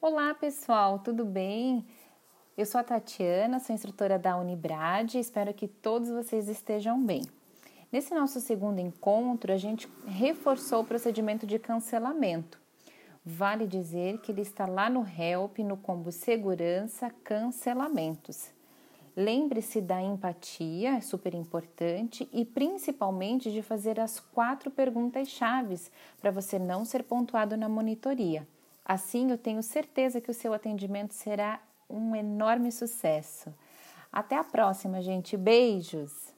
Olá, pessoal, tudo bem? Eu sou a Tatiana, sou instrutora da Unibrad e espero que todos vocês estejam bem. Nesse nosso segundo encontro, a gente reforçou o procedimento de cancelamento. Vale dizer que ele está lá no Help, no combo Segurança Cancelamentos. Lembre-se da empatia, é super importante, e principalmente de fazer as quatro perguntas chaves para você não ser pontuado na monitoria. Assim, eu tenho certeza que o seu atendimento será um enorme sucesso. Até a próxima, gente. Beijos!